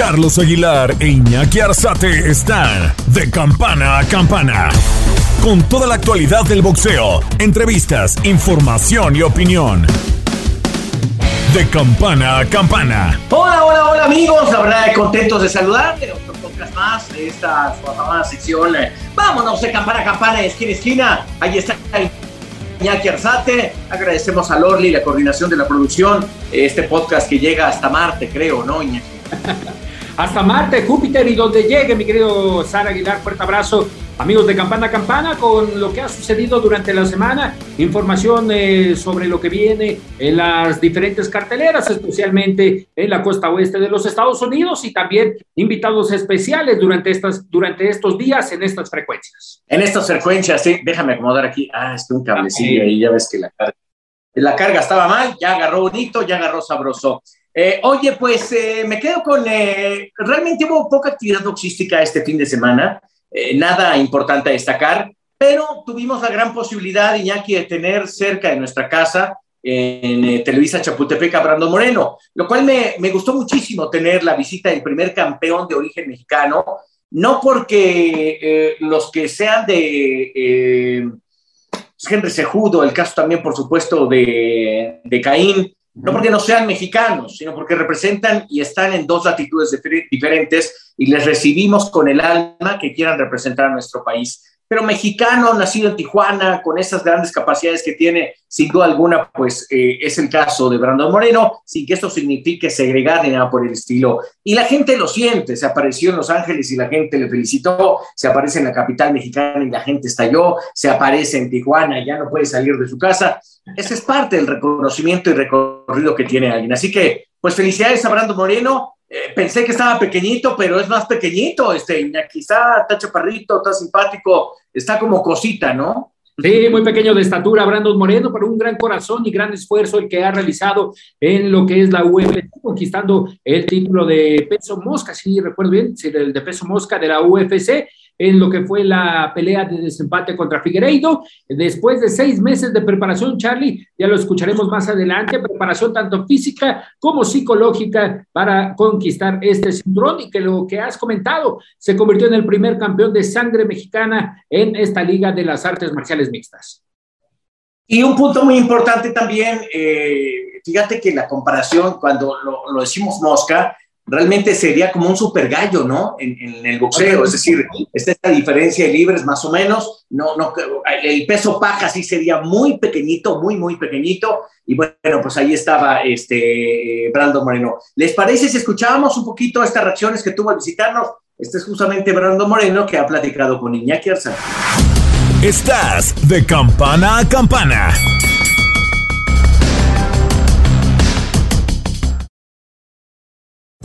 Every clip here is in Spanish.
Carlos Aguilar e Iñaki Arzate están de campana a campana. Con toda la actualidad del boxeo, entrevistas, información y opinión. De campana a campana. Hola, hola, hola amigos. La verdad, contentos de saludarle. Otro podcast más de esta su afamada sección. Vámonos de campana a campana, esquina a esquina. Ahí está Iñaki Arzate. Agradecemos a Lorly la coordinación de la producción. Este podcast que llega hasta Marte, creo, ¿no, Iñaki? hasta Marte, Júpiter y donde llegue, mi querido Sara Aguilar. Fuerte abrazo, amigos de Campana a Campana, con lo que ha sucedido durante la semana. Información eh, sobre lo que viene en las diferentes carteleras, especialmente en la costa oeste de los Estados Unidos y también invitados especiales durante, estas, durante estos días en estas frecuencias. En estas frecuencias, sí, déjame acomodar aquí. Ah, es que un cablecillo ahí, ya ves que la carga, la carga estaba mal, ya agarró bonito, ya agarró sabroso. Eh, oye, pues eh, me quedo con, eh, realmente hubo poca actividad boxística este fin de semana, nada importante a destacar, pero tuvimos la gran posibilidad, Iñaki, de tener cerca de nuestra casa en Televisa Chapultepec a Brando Moreno, lo cual me, me, gustó muchísimo tener la visita del primer campeón de origen mexicano, no porque los que sean de Henry Sejudo, el caso también, por supuesto, de, de Caín, no porque no sean mexicanos, sino porque representan y están en dos latitudes diferentes y les recibimos con el alma que quieran representar a nuestro país pero mexicano, nacido en Tijuana, con esas grandes capacidades que tiene, sin duda alguna, pues eh, es el caso de Brandon Moreno, sin que esto signifique segregar ni nada por el estilo. Y la gente lo siente, se apareció en Los Ángeles y la gente le felicitó, se aparece en la capital mexicana y la gente estalló, se aparece en Tijuana ya no puede salir de su casa. Ese es parte del reconocimiento y recorrido que tiene alguien. Así que, pues felicidades a Brandon Moreno, eh, pensé que estaba pequeñito, pero es más pequeñito, este, quizá está chaparrito, está simpático, está como cosita, ¿no? Sí, muy pequeño de estatura, Brandon Moreno, pero un gran corazón y gran esfuerzo el que ha realizado en lo que es la UFC, conquistando el título de peso mosca, si recuerdo bien, el de peso mosca de la UFC, en lo que fue la pelea de desempate contra Figueiredo. Después de seis meses de preparación, Charlie, ya lo escucharemos más adelante, preparación tanto física como psicológica para conquistar este cinturón y que lo que has comentado, se convirtió en el primer campeón de sangre mexicana en esta liga de las artes marciales mixtas. Y un punto muy importante también, eh, fíjate que la comparación, cuando lo, lo decimos mosca, realmente sería como un super gallo, ¿no? En, el boxeo, es decir, esta diferencia de libres más o menos, no, no, el peso paja sí sería muy pequeñito, muy, muy pequeñito, y bueno, pues ahí estaba este Brando Moreno. ¿Les parece si escuchábamos un poquito estas reacciones que tuvo al visitarnos? Este es justamente Brando Moreno que ha platicado con Iñaki Arzán. Estás de campana a campana.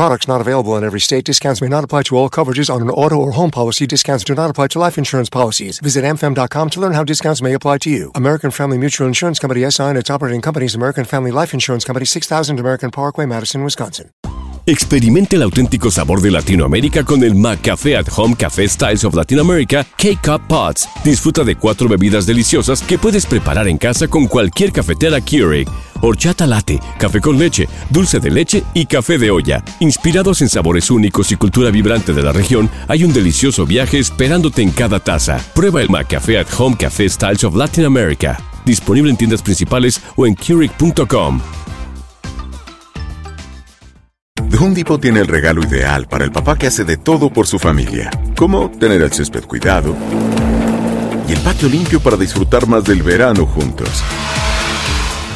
Products not available in every state. Discounts may not apply to all coverages on an auto or home policy. Discounts do not apply to life insurance policies. Visit amfam.com to learn how discounts may apply to you. American Family Mutual Insurance Company SI and its operating companies American Family Life Insurance Company 6000 American Parkway, Madison, Wisconsin. Experimente el auténtico sabor de Latinoamérica con el McCafé at Home Café Styles of Latin America K-Cup Pots. Disfruta de cuatro bebidas deliciosas que puedes preparar en casa con cualquier cafetera Keurig horchata latte, café con leche, dulce de leche y café de olla. Inspirados en sabores únicos y cultura vibrante de la región, hay un delicioso viaje esperándote en cada taza. Prueba el McCafé at Home Café Styles of Latin America. Disponible en tiendas principales o en Keurig.com. Home Depot tiene el regalo ideal para el papá que hace de todo por su familia, como tener el césped cuidado y el patio limpio para disfrutar más del verano juntos.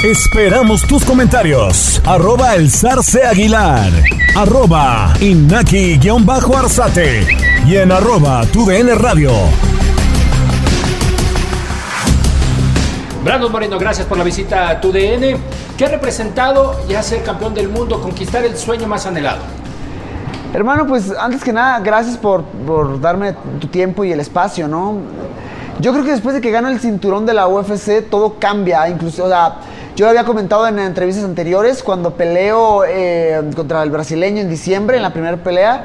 Esperamos tus comentarios. Arroba el zarce aguilar. Arroba inaki-arzate. Y en arroba tu radio. Brandon Moreno, gracias por la visita a tu DN. ¿Qué ha representado ya ser campeón del mundo, conquistar el sueño más anhelado? Hermano, pues antes que nada, gracias por, por darme tu tiempo y el espacio, ¿no? Yo creo que después de que gano el cinturón de la UFC, todo cambia. Incluso, o sea, yo había comentado en entrevistas anteriores, cuando peleo eh, contra el brasileño en diciembre, en la primera pelea,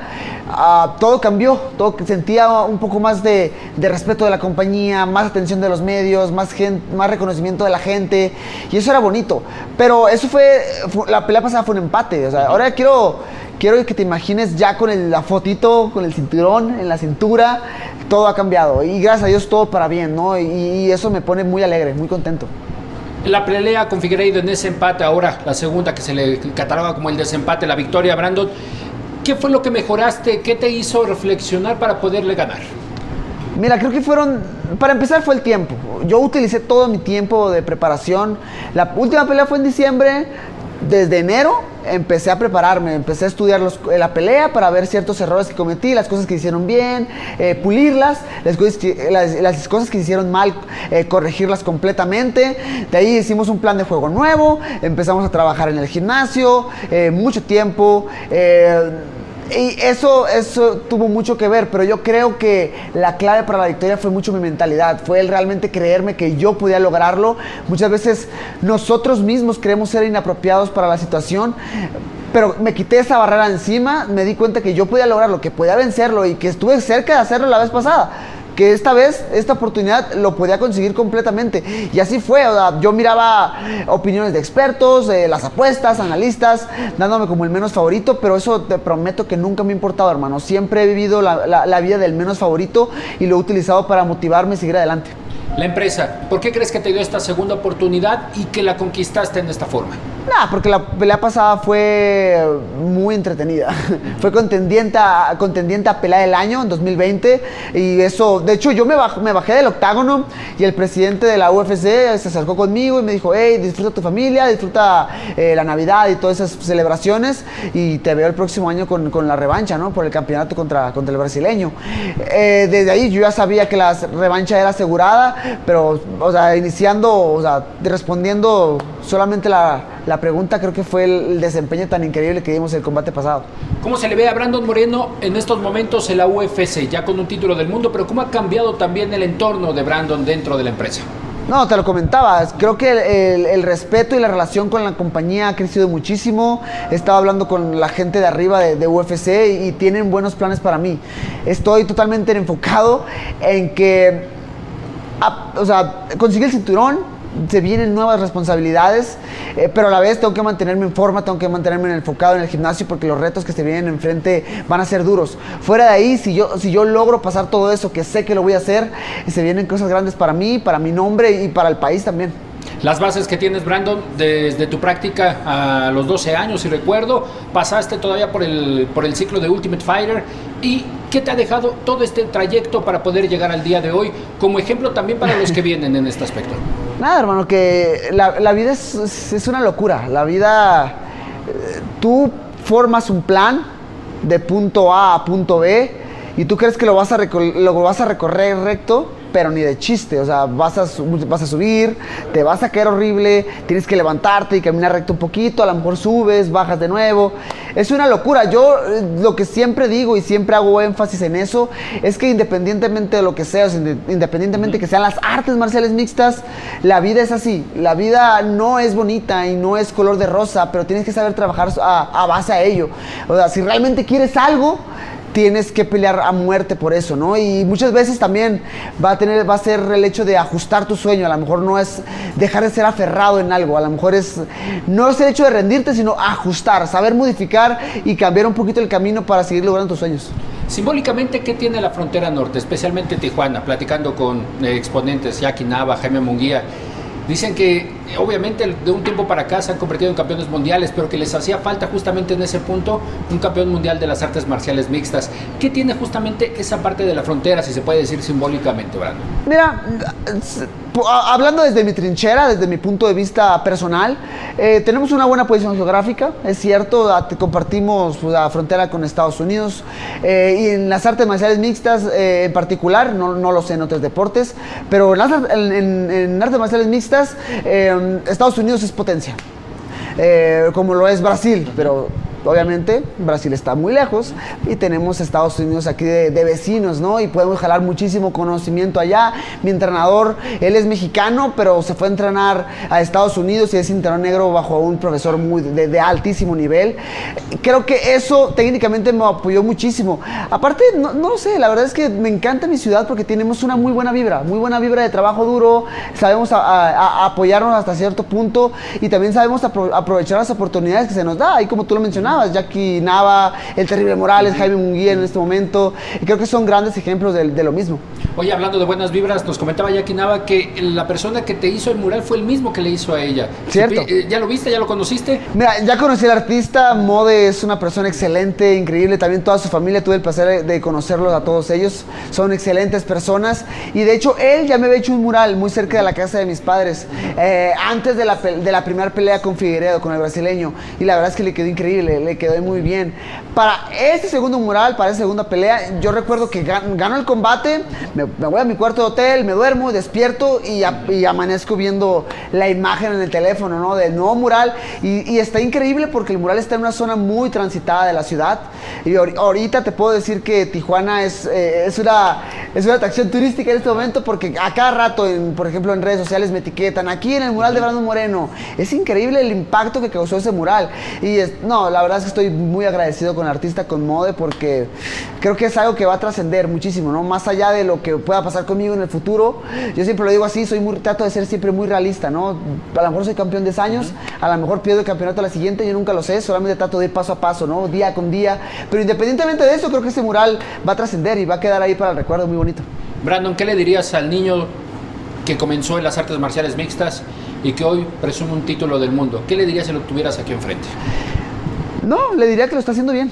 ah, todo cambió. Todo, sentía un poco más de, respeto de la compañía, más atención de los medios, más, reconocimiento de la gente. Y eso era bonito. Pero eso fue, la pelea pasada fue un empate. Ahora quiero quiero que te imagines ya con la fotito, con el cinturón en la cintura, todo ha cambiado. Y gracias a Dios todo para bien, ¿no? Y, eso me pone muy alegre, muy contento. La pelea con Figueiredo en ese empate, ahora la segunda que se le cataloga como el desempate, la victoria, Brandon. ¿Qué fue lo que mejoraste? ¿Qué te hizo reflexionar para poderle ganar? Mira, creo que fueron, para empezar fue el tiempo. Yo utilicé todo mi tiempo de preparación. La última pelea fue en diciembre, desde enero empecé a prepararme, empecé a estudiar la pelea para ver ciertos errores que cometí, las cosas que hicieron bien, eh, pulirlas, las cosas, que, hicieron mal, eh, corregirlas completamente. De ahí hicimos un plan de juego nuevo, empezamos a trabajar en el gimnasio, eh, mucho tiempo. Y eso, eso tuvo mucho que ver, pero yo creo que la clave para la victoria fue mucho mi mentalidad, fue el realmente creerme que yo podía lograrlo. Muchas veces nosotros mismos creemos ser inapropiados para la situación, pero me quité esa barrera encima, me di cuenta que yo podía lograrlo, que podía vencerlo y que estuve cerca de hacerlo la vez pasada que esta vez, esta oportunidad lo podía conseguir completamente. Y así fue, yo miraba opiniones de expertos, las apuestas, analistas, dándome como el menos favorito, pero eso te prometo que nunca me ha importado, hermano. Siempre he vivido la vida del menos favorito y lo he utilizado para motivarme y seguir adelante. La empresa, ¿por qué crees que te dio esta segunda oportunidad y que la conquistaste en esta forma? Nah, porque la pelea pasada fue muy entretenida. fue contendiente a, contendiente a pelea del año en 2020 y eso, de hecho yo me, me bajé del octágono y el presidente de la UFC se acercó conmigo y me dijo, hey, disfruta tu familia, disfruta eh, la Navidad y todas esas celebraciones y te veo el próximo año con, con la revancha, ¿no? Por el campeonato contra, contra el brasileño. Eh, desde ahí yo ya sabía que la revancha era asegurada pero, o sea, iniciando, o sea, respondiendo solamente la, la pregunta, creo que fue el, desempeño tan increíble que dimos el combate pasado. ¿Cómo se le ve a Brandon Moreno en estos momentos en la UFC, ya con un título del mundo, pero cómo ha cambiado también el entorno de Brandon dentro de la empresa? No, te lo comentaba. Creo que el, respeto y la relación con la compañía ha crecido muchísimo. He estado hablando con la gente de arriba de, UFC y, y, tienen buenos planes para mí. Estoy totalmente enfocado en que o sea, conseguí el cinturón, se vienen nuevas responsabilidades, eh, pero a la vez tengo que mantenerme en forma, tengo que mantenerme enfocado en el gimnasio porque los retos que se vienen enfrente van a ser duros. Fuera de ahí, si yo, si yo logro pasar todo eso, que sé que lo voy a hacer, se vienen cosas grandes para mí, para mi nombre y para el país también. Las bases que tienes, Brandon, desde tu práctica a los 12 años, si recuerdo, pasaste todavía por el, por el ciclo de Ultimate Fighter y ¿qué te ha dejado todo este trayecto para poder llegar al día de hoy como ejemplo también para los que vienen en este aspecto? Nada, hermano, que la, vida es, es, una locura. La vida, eh, tú formas un plan de punto A a punto B y tú crees que lo vas a, lo vas a recorrer recto pero ni de chiste. O sea, vas a, vas a subir, te vas a caer horrible, tienes que levantarte y caminar recto un poquito, a lo mejor subes, bajas de nuevo. Es una locura. Yo eh, lo que siempre digo y siempre hago énfasis en eso es que independientemente de lo que sea, independientemente que sean las artes marciales mixtas, la vida es así. La vida no es bonita y no es color de rosa, pero tienes que saber trabajar a, a base a ello. O sea, si realmente quieres algo, tienes que pelear a muerte por eso, ¿no? Y muchas veces también va a tener, va a ser el hecho de ajustar tu sueño, a lo mejor no es dejar de ser aferrado en algo, a lo mejor es, no es el hecho de rendirte, sino ajustar, saber modificar y cambiar un poquito el camino para seguir logrando tus sueños. Simbólicamente, ¿qué tiene la frontera norte, especialmente Tijuana? Platicando con eh, exponentes, Jackie Nava, Jaime Munguía, Dicen que obviamente de un tiempo para acá se han convertido en campeones mundiales, pero que les hacía falta justamente en ese punto un campeón mundial de las artes marciales mixtas. ¿Qué tiene justamente esa parte de la frontera, si se puede decir simbólicamente, Brando? Mira, hablando desde mi trinchera, desde mi punto de vista personal, eh, tenemos una buena posición geográfica, es cierto, compartimos pues, la frontera con Estados Unidos eh, y en las artes marciales mixtas eh, en particular, no, lo sé en otros deportes, pero en, en artes marciales mixtas Estados Unidos es potencia, como lo es Brasil, pero Obviamente, Brasil está muy lejos y tenemos Estados Unidos aquí de, vecinos, ¿no? Y podemos jalar muchísimo conocimiento allá. Mi entrenador, él es mexicano, pero se fue a entrenar a Estados Unidos y es cinturón negro bajo un profesor muy de, altísimo nivel. Creo que eso técnicamente me apoyó muchísimo. Aparte, no, lo sé, la verdad es que me encanta mi ciudad porque tenemos una muy buena vibra, muy buena vibra de trabajo duro, sabemos apoyarnos hasta cierto punto y también sabemos aprovechar las oportunidades que se nos da. Y como tú lo mencionabas, Jackie Nava, el terrible Morales, Jaime Munguía en este momento, y creo que son grandes ejemplos de, lo mismo. Oye, hablando de buenas vibras, nos comentaba Jackie Nava que la persona que te hizo el mural fue el mismo que le hizo a ella. ¿Cierto? Eh, ¿Ya lo viste? ¿Ya lo conociste? Mira, ya conocí al artista, Mode es una persona excelente, increíble, también toda su familia, tuve el placer de conocerlos a todos ellos, son excelentes personas, y de hecho él ya me había hecho un mural muy cerca de la casa de mis padres, eh, antes de la, de la primera pelea con Figueredo, con el brasileño, y la verdad es que le quedó increíble, le quedó muy bien. Para este segundo mural, para esta segunda pelea, yo recuerdo que gano el combate, me, voy a mi cuarto de hotel, me duermo, despierto y, amanezco viendo la imagen en el teléfono, ¿no? Del nuevo mural. Y, está increíble porque el mural está en una zona muy transitada de la ciudad. Y ahorita te puedo decir que Tijuana es, eh, es, una, es una atracción turística en este momento porque a cada rato, en, por ejemplo, en redes sociales me etiquetan aquí en el mural de Brandon Moreno. Es increíble el impacto que causó ese mural. Y no, la verdad es que estoy muy agradecido con el artista, con Mode, porque creo que es algo que va a trascender muchísimo, ¿no? Más allá de lo que pueda pasar conmigo en el futuro, yo siempre lo digo así, soy muy, trato de ser siempre muy realista, ¿no? A lo mejor soy campeón de años, a lo mejor pierdo el campeonato a la siguiente, yo nunca lo sé, solamente trato de ir paso a paso, ¿no? Día con día, pero independientemente de eso, creo que ese mural va a trascender y va a quedar ahí para el recuerdo muy bonito. Brandon, ¿qué le dirías al niño que comenzó en las artes marciales mixtas y que hoy presume un título del mundo? ¿Qué le dirías si lo tuvieras aquí enfrente? No, le diría que lo está haciendo bien.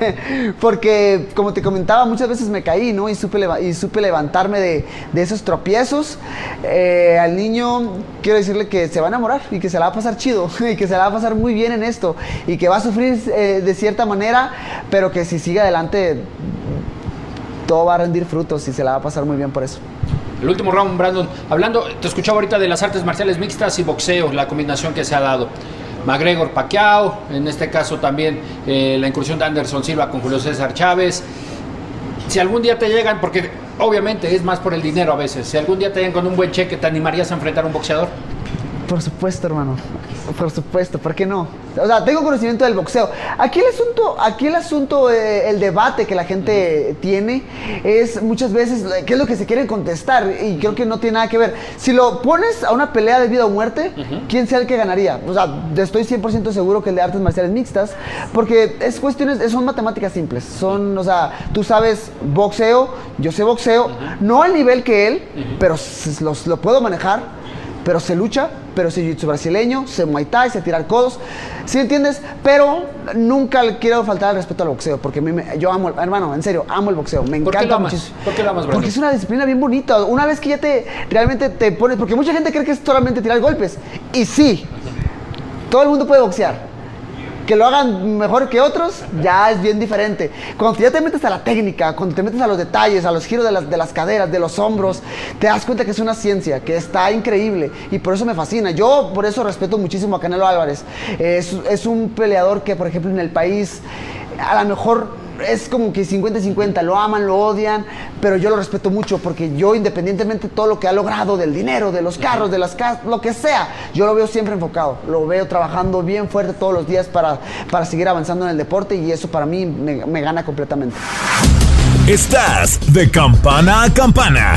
Porque, como te comentaba, muchas veces me caí, ¿no? Y supe, levantarme de, esos tropiezos. Eh, al niño quiero decirle que se va a enamorar y que se la va a pasar chido y que se la va a pasar muy bien en esto y que va a sufrir eh, de cierta manera, pero que si sigue adelante todo va a rendir frutos y se la va a pasar muy bien por eso. El último round, Brandon. Hablando, te escuchaba ahorita de las artes marciales mixtas y boxeo, la combinación que se ha dado. McGregor Pacquiao, en este caso también eh, la incursión de Anderson Silva con Julio César Chávez. Si algún día te llegan, porque obviamente es más por el dinero a veces, si algún día te llegan con un buen cheque, ¿te animarías a enfrentar a un boxeador? Por supuesto, hermano. Por supuesto, ¿por qué no? O sea, tengo conocimiento del boxeo. Aquí el asunto, aquí el asunto, eh, el debate que la gente tiene es muchas veces qué es lo que se quiere contestar y creo que no tiene nada que ver. Si lo pones a una pelea de vida o muerte, ¿quién sea el que ganaría? O sea, estoy 100% seguro que el de artes marciales mixtas, porque es cuestiones, son matemáticas simples. Son, o sea, tú sabes boxeo, yo sé boxeo, no al nivel que él, pero lo puedo manejar pero se lucha, pero se jiu brasileño, se muay thai, se tirar codos, ¿sí entiendes? Pero nunca le quiero faltar el respeto al boxeo, porque yo amo, hermano, en serio, amo el boxeo, me encanta muchísimo. ¿Por qué lo amas, Porque es una disciplina bien bonita. Una vez que ya te realmente te pones, porque mucha gente cree que es solamente tirar golpes, y sí, todo el mundo puede boxear Que lo hagan mejor que otros, ya es bien diferente. Cuando ya te metes a la técnica, cuando te metes a los detalles, a los giros de las, de las caderas, de los hombros, te das cuenta que es una ciencia, que está increíble. Y por eso me fascina. Yo por eso respeto muchísimo a Canelo Álvarez. Es, es un peleador que, por ejemplo, en el país a lo mejor es como que 50-50, lo aman, lo odian, pero yo lo respeto mucho porque yo independientemente de todo lo que ha logrado, del dinero, de los carros, de las casas, lo que sea, yo lo veo siempre enfocado, lo veo trabajando bien fuerte todos los días para, para seguir avanzando en el deporte y eso para mí me, me gana completamente. Estás de campana a campana.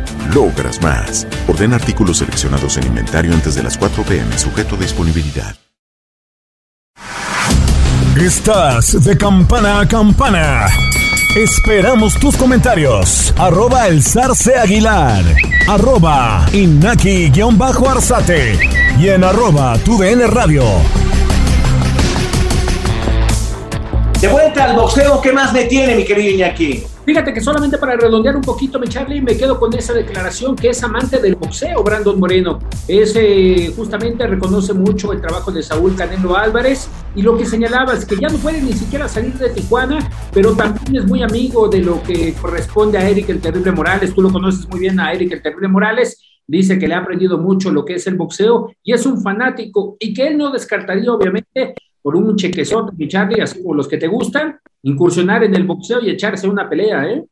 logras más. Orden artículos seleccionados en inventario antes de las 4 pm, sujeto a disponibilidad. Estás de campana a campana. Esperamos tus comentarios. Arroba el zarce aguilar. Arroba inaki-arzate. Y en arroba tu DN radio. De vuelta al boxeo, ¿qué más me tiene, mi querido Iñaki? Fíjate que solamente para redondear un poquito, me Charlie, me quedo con esa declaración que es amante del boxeo, Brandon Moreno. Ese justamente reconoce mucho el trabajo de Saúl Canelo Álvarez y lo que señalaba es que ya no puede ni siquiera salir de Tijuana, pero también es muy amigo de lo que corresponde a Eric el Terrible Morales. Tú lo conoces muy bien a Eric el Terrible Morales. Dice que le ha aprendido mucho lo que es el boxeo y es un fanático y que él no descartaría, obviamente, por un chequezote, mi Charlie, así como los que te gustan, incursionar en el boxeo y echarse una pelea, ¿eh?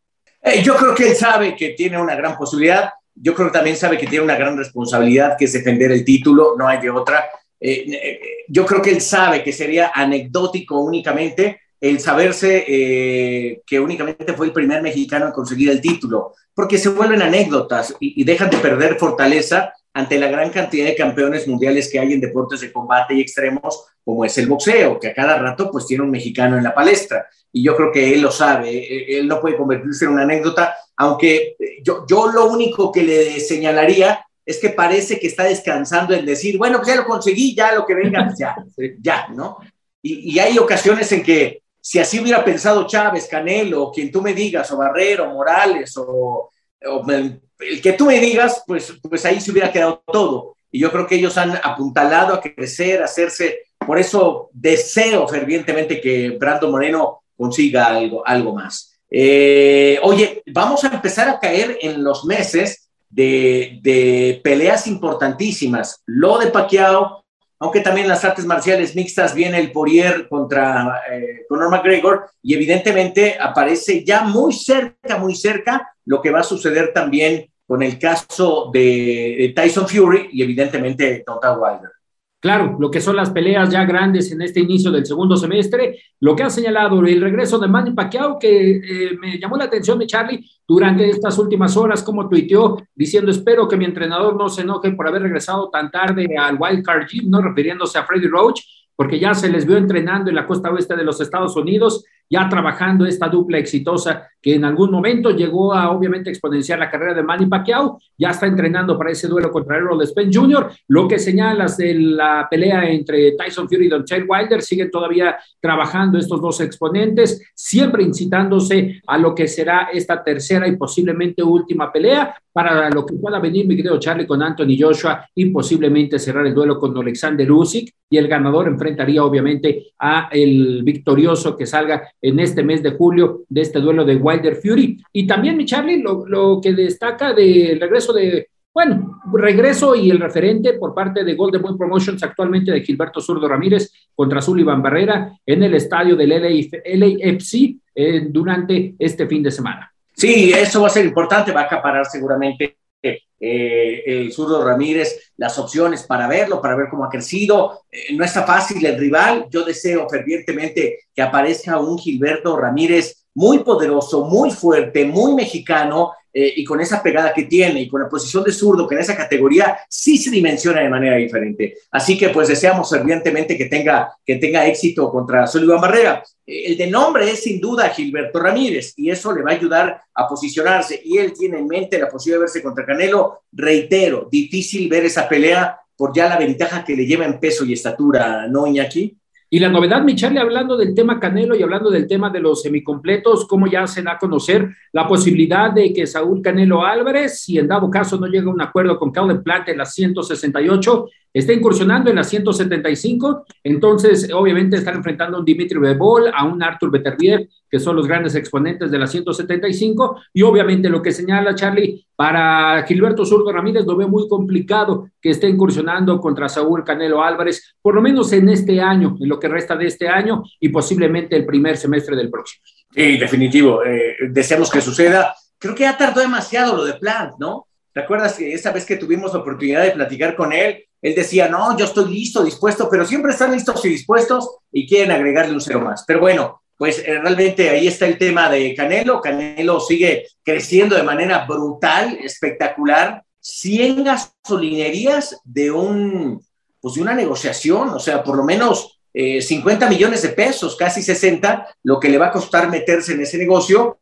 ¿eh? Yo creo que él sabe que tiene una gran posibilidad. Yo creo que también sabe que tiene una gran responsabilidad, que es defender el título, no hay de otra. Eh, eh, yo creo que él sabe que sería anecdótico únicamente el saberse que únicamente fue el primer mexicano en conseguir el título, porque se vuelven anécdotas y, y dejan de perder fortaleza ante la gran cantidad de campeones mundiales que hay en deportes de combate y extremos, como es el boxeo, que a cada rato pues tiene un mexicano en la palestra. Y yo creo que él lo sabe, e, e, él no puede convertirse en una anécdota, aunque yo, yo lo único que le señalaría es que parece que está descansando en decir, bueno, pues ya lo conseguí, ya lo que venga, pues ya, ya, ¿no? Y, y hay ocasiones en que si así hubiera pensado Chávez, Canelo, quien tú me digas, o Barrero, Morales, o el que tú me digas, pues, pues ahí se hubiera quedado todo. Y yo creo que ellos han apuntalado a crecer, a hacerse por eso deseo fervientemente que Brando Moreno consiga algo, algo más. Eh, oye, vamos a empezar a caer en los meses de, de peleas importantísimas. Lo de Pacquiao, aunque también las artes marciales mixtas viene el Poirier contra eh, Conor McGregor y evidentemente aparece ya muy cerca, muy cerca lo que va a suceder también con el caso de, Tyson Fury y evidentemente Total Wilder. Claro, lo que son las peleas ya grandes en este inicio del segundo semestre, lo que ha señalado el regreso de Manny Pacquiao, que eh, me llamó la atención de Charlie durante estas últimas horas, como tuiteó diciendo, espero que mi entrenador no se enoje por haber regresado tan tarde al Wild Card Gym, no refiriéndose a Freddy Roach, porque ya se les vio entrenando en la costa oeste de los Estados Unidos ya trabajando esta dupla exitosa que en algún momento llegó a obviamente exponenciar la carrera de Manny Pacquiao, ya está entrenando para ese duelo contra Errol Spence Jr., lo que señalas de la pelea entre Tyson Fury y Don Chad Wilder, siguen todavía trabajando estos dos exponentes, siempre incitándose a lo que será esta tercera y posiblemente última pelea, para lo que pueda venir mi querido Charlie con Anthony Joshua y posiblemente cerrar el duelo con Alexander Usyk y el ganador enfrentaría obviamente a el victorioso que salga en este mes de julio de este duelo de Wilder Fury. Y también, mi Charlie, lo, que destaca del regreso de, bueno, regreso y el referente por parte de Golden Boy Promotions actualmente de Gilberto Zurdo Ramírez contra Sullivan Barrera en el estadio del LAFC eh, durante este fin de semana. Sí, eso va a ser importante, va a acaparar seguramente eh, el zurdo Ramírez las opciones para verlo, para ver cómo ha crecido. Eh, no está fácil el rival. Yo deseo fervientemente que aparezca un Gilberto Ramírez muy poderoso, muy fuerte, muy mexicano, eh, y con esa pegada que tiene y con la posición de zurdo que en esa categoría sí se dimensiona de manera diferente. Así que pues deseamos fervientemente que tenga, que tenga éxito contra Sullivan Barrera. Eh, el de nombre es sin duda Gilberto Ramírez y eso le va a ayudar a posicionarse y él tiene en mente la posibilidad de verse contra Canelo. Reitero, difícil ver esa pelea por ya la ventaja que le lleva en peso y estatura, ¿no, Iñaki? Y la novedad, mi hablando del tema Canelo y hablando del tema de los semicompletos, como ya se a conocer la posibilidad de que Saúl Canelo Álvarez, si en dado caso no llega a un acuerdo con Calvin Plant en las 168, está incursionando en las 175, entonces obviamente están enfrentando a un Dimitri Bebol, a un Arthur Beterbiev, que son los grandes exponentes de las 175, y obviamente lo que señala Charlie, para Gilberto Zurdo Ramírez lo veo muy complicado que esté incursionando contra Saúl Canelo Álvarez, por lo menos en este año, en lo que resta de este año y posiblemente el primer semestre del próximo. Sí, definitivo, eh, deseamos que suceda. Creo que ya tardó demasiado lo de Plant, ¿no? ¿Te acuerdas que esa vez que tuvimos la oportunidad de platicar con él, él decía, no, yo estoy listo, dispuesto, pero siempre están listos y dispuestos y quieren agregarle un cero más. Pero bueno, pues eh, realmente ahí está el tema de Canelo. Canelo sigue creciendo de manera brutal, espectacular. 100 gasolinerías de, un, pues de una negociación, o sea, por lo menos 50 eh, millones de pesos, casi 60, lo que le va a costar meterse en ese negocio.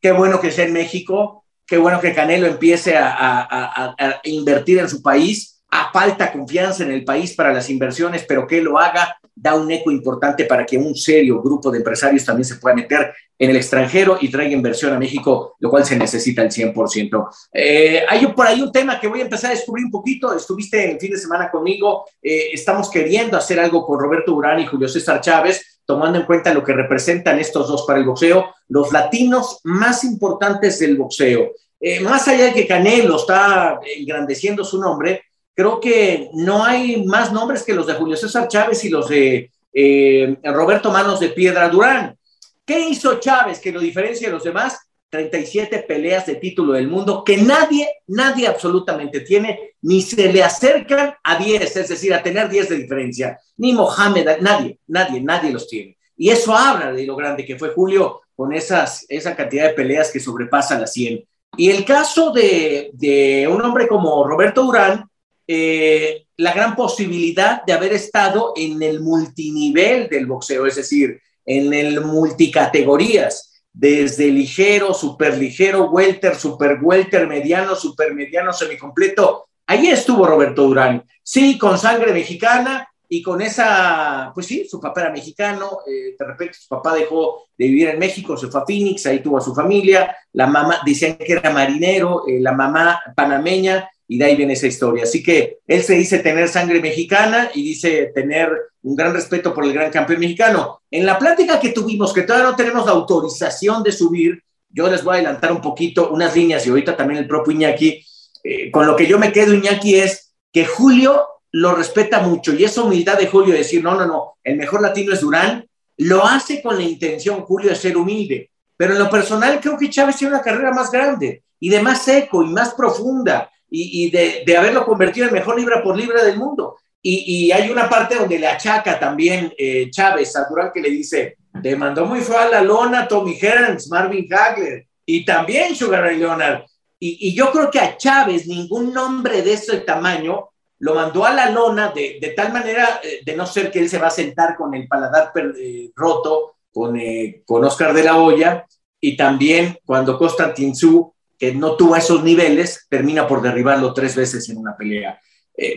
Qué bueno que sea en México, qué bueno que Canelo empiece a, invertir en su país. A falta confianza en el país para las inversiones, pero que lo haga da un eco importante para que un serio grupo de empresarios también se pueda meter en el extranjero y traiga inversión a México, lo cual se necesita al 100%. Eh, hay por ahí un tema que voy a empezar a descubrir un poquito. Estuviste el fin de semana conmigo. Eh, estamos queriendo hacer algo con Roberto Urán y Julio César Chávez tomando en cuenta lo que representan estos dos para el boxeo, los latinos más importantes del boxeo. Eh, más allá de que Canelo está engrandeciendo su nombre, creo que no hay más nombres que los de Julio César Chávez y los de eh, Roberto Manos de Piedra Durán. ¿Qué hizo Chávez que lo diferencia de los demás? 37 peleas de título del mundo que nadie, nadie absolutamente tiene, ni se le acercan a 10, es decir, a tener 10 de diferencia. Ni Mohamed, nadie, nadie, nadie los tiene. Y eso habla de lo grande que fue Julio con esas, esa cantidad de peleas que sobrepasan las 100. Y el caso de, de un hombre como Roberto Durán, eh, la gran posibilidad de haber estado en el multinivel del boxeo, es decir, en el multicategorías desde ligero, super ligero, welter, super welter, mediano, super mediano, semicompleto. Ahí estuvo Roberto Durán, sí, con sangre mexicana y con esa, pues sí, su papá era mexicano, eh, de repente su papá dejó de vivir en México, se fue a Phoenix, ahí tuvo a su familia, la mamá, decían que era marinero, eh, la mamá panameña, y de ahí viene esa historia. Así que él se dice tener sangre mexicana y dice tener un gran respeto por el gran campeón mexicano. En la plática que tuvimos, que todavía no tenemos la autorización de subir, yo les voy a adelantar un poquito unas líneas y ahorita también el propio Iñaki, eh, con lo que yo me quedo, Iñaki, es que Julio lo respeta mucho y esa humildad de Julio de decir, no, no, no, el mejor latino es Durán, lo hace con la intención, Julio, de ser humilde. Pero en lo personal creo que Chávez tiene una carrera más grande y de más seco y más profunda y, de, haberlo convertido en mejor libra por libra del mundo. Y, hay una parte donde le achaca también eh, Chávez a Durán que le dice, te mandó muy feo a la lona Tommy Hearns, Marvin Hagler y también Sugar Ray Leonard. Y, yo creo que a Chávez ningún nombre de ese tamaño lo mandó a la lona de, de, tal manera eh, de no ser que él se va a sentar con el paladar eh, roto con, eh, con Oscar de la Hoya y también cuando Constantin Su, que no tuvo esos niveles, termina por derribarlo tres veces en una pelea.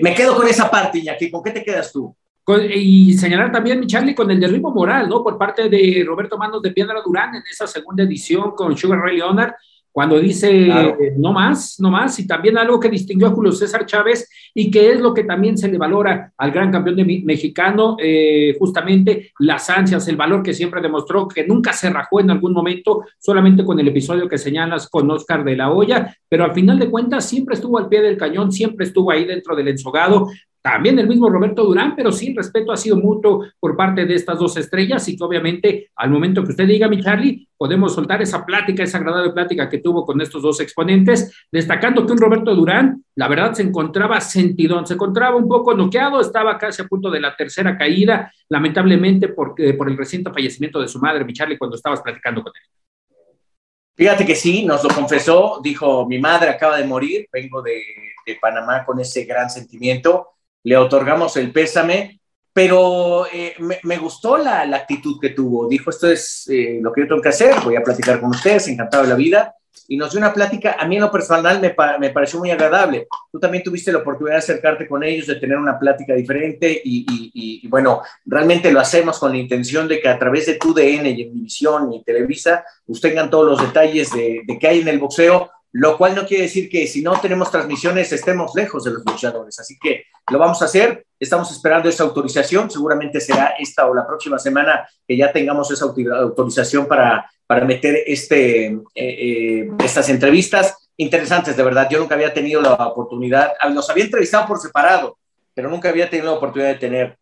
me quedo con esa parte, Iñaki. ¿Con qué te quedas tú? y señalar también, mi Charlie, con el derribo moral, ¿no? Por parte de Roberto Manos de Piedra Durán en esa segunda edición con Sugar Ray Leonard, cuando dice no más, no más, y también algo que distinguió a Julio César Chávez y que es lo que también se le valora al gran campeón de mexicano, eh, justamente las ansias, el valor que siempre demostró, que nunca se rajó en algún momento, solamente con el episodio que señalas con Oscar de la Hoya, pero al final de cuentas siempre estuvo al pie del cañón, siempre estuvo ahí dentro del ensogado, también el mismo Roberto Durán, pero sin respeto ha sido mutuo por parte de estas dos estrellas y que obviamente al momento que usted diga, mi Charlie, podemos soltar esa plática, esa agradable plática que tuvo con estos dos exponentes, destacando que un Roberto Durán, la verdad, se encontraba sentidón, se encontraba un poco noqueado, estaba casi a punto de la tercera caída, lamentablemente porque, por el reciente fallecimiento de su madre, mi Charlie, cuando estabas platicando con él. Fíjate que sí, nos lo confesó, dijo, mi madre acaba de morir, vengo de Panamá con ese gran sentimiento le otorgamos el pésame, pero eh, me, gustó la, actitud que tuvo. Dijo, esto es eh, lo que yo tengo que hacer, voy a platicar con ustedes, encantado de la vida. Y nos dio una plática, a mí en lo personal me, me pareció muy agradable. Tú también tuviste la oportunidad de acercarte con ellos, de tener una plática diferente y, bueno, realmente lo hacemos con la intención de que a través de tu DN y en División y Televisa, ustedes tengan todos los detalles de, de qué hay en el boxeo, lo cual no quiere decir que si no tenemos transmisiones estemos lejos de los luchadores. Así que lo vamos a hacer. Estamos esperando esa autorización. Seguramente será esta o la próxima semana que ya tengamos esa autorización para, para meter este, eh, eh, estas entrevistas interesantes, de verdad. Yo nunca había tenido la oportunidad, ah, nos había entrevistado por separado, pero nunca había tenido la oportunidad de tener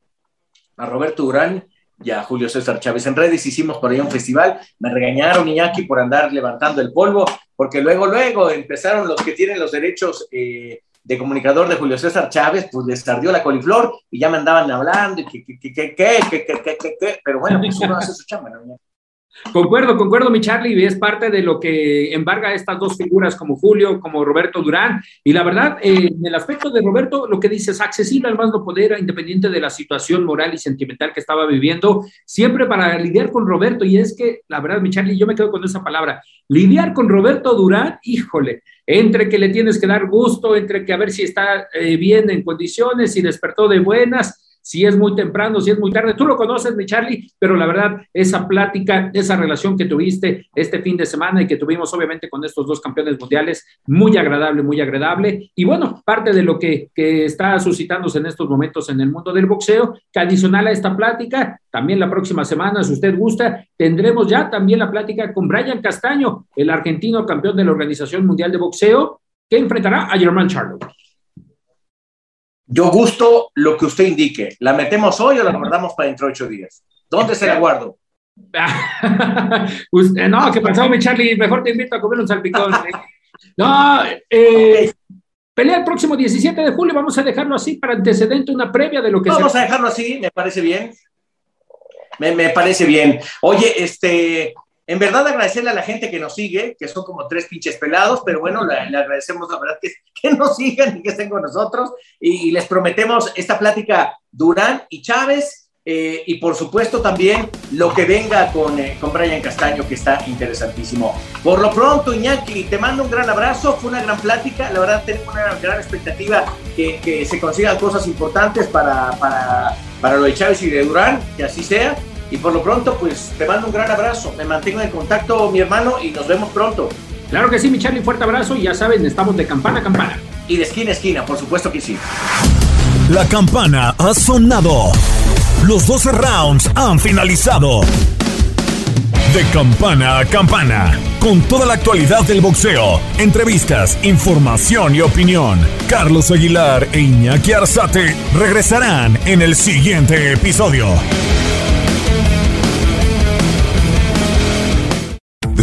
a Roberto Durán y a Julio César Chávez. En redes hicimos por ahí un festival, me regañaron Iñaki por andar levantando el polvo, porque luego, luego empezaron los que tienen los derechos eh, de comunicador de Julio César Chávez, pues les tardió la coliflor y ya me andaban hablando y que, que, que, que, que, que, que, pero bueno, pues uno hace su chamba, ¿no? Concuerdo, concuerdo, mi Charlie, es parte de lo que embarga estas dos figuras como Julio, como Roberto Durán. Y la verdad, eh, en el aspecto de Roberto, lo que dice es accesible al más no poder, independiente de la situación moral y sentimental que estaba viviendo, siempre para lidiar con Roberto. Y es que, la verdad, mi Charlie, yo me quedo con esa palabra, lidiar con Roberto Durán, híjole, entre que le tienes que dar gusto, entre que a ver si está eh, bien en condiciones, si despertó de buenas si es muy temprano, si es muy tarde. Tú lo conoces, mi Charlie, pero la verdad, esa plática, esa relación que tuviste este fin de semana y que tuvimos obviamente con estos dos campeones mundiales, muy agradable, muy agradable. Y bueno, parte de lo que, está suscitándose en estos momentos en el mundo del boxeo, que adicional a esta plática, también la próxima semana, si usted gusta, tendremos ya también la plática con Brian Castaño, el argentino campeón de la Organización Mundial de Boxeo, que enfrentará a Germán Charlo. Yo gusto lo que usted indique. ¿La metemos hoy o la guardamos para dentro de ocho días? ¿Dónde se la guardo? no, ¿qué pasó, mi Charlie? Mejor te invito a comer un salpicón. ¿eh? No, eh, pelea el próximo 17 de julio. Vamos a dejarlo así para antecedente, una previa de lo que Vamos a dejarlo así, me parece bien. Me, me, parece bien. Oye, este, en verdad, agradecerle a la gente que nos sigue, que son como tres pinches pelados, pero bueno, le, agradecemos la verdad que, que, nos sigan y que estén con nosotros. Y, les prometemos esta plática Durán y Chávez. Eh, y por supuesto también lo que venga con, eh, con Brian Castaño, que está interesantísimo. Por lo pronto, Iñaki, te mando un gran abrazo, fue una gran plática, la verdad tengo una gran expectativa que, que se consigan cosas importantes para, para, para lo de Chávez y de Durán, que así sea. Y por lo pronto, pues te mando un gran abrazo. Me mantengo en contacto, mi hermano, y nos vemos pronto. Claro que sí, mi Charlie, fuerte abrazo. Y ya saben, estamos de campana a campana. y de esquina a esquina, por supuesto que sí. La campana ha sonado. Los 12 rounds han finalizado. De campana a campana, con toda la actualidad del boxeo, entrevistas, información y opinión. Carlos Aguilar e Iñaki Arzate regresarán en el siguiente episodio.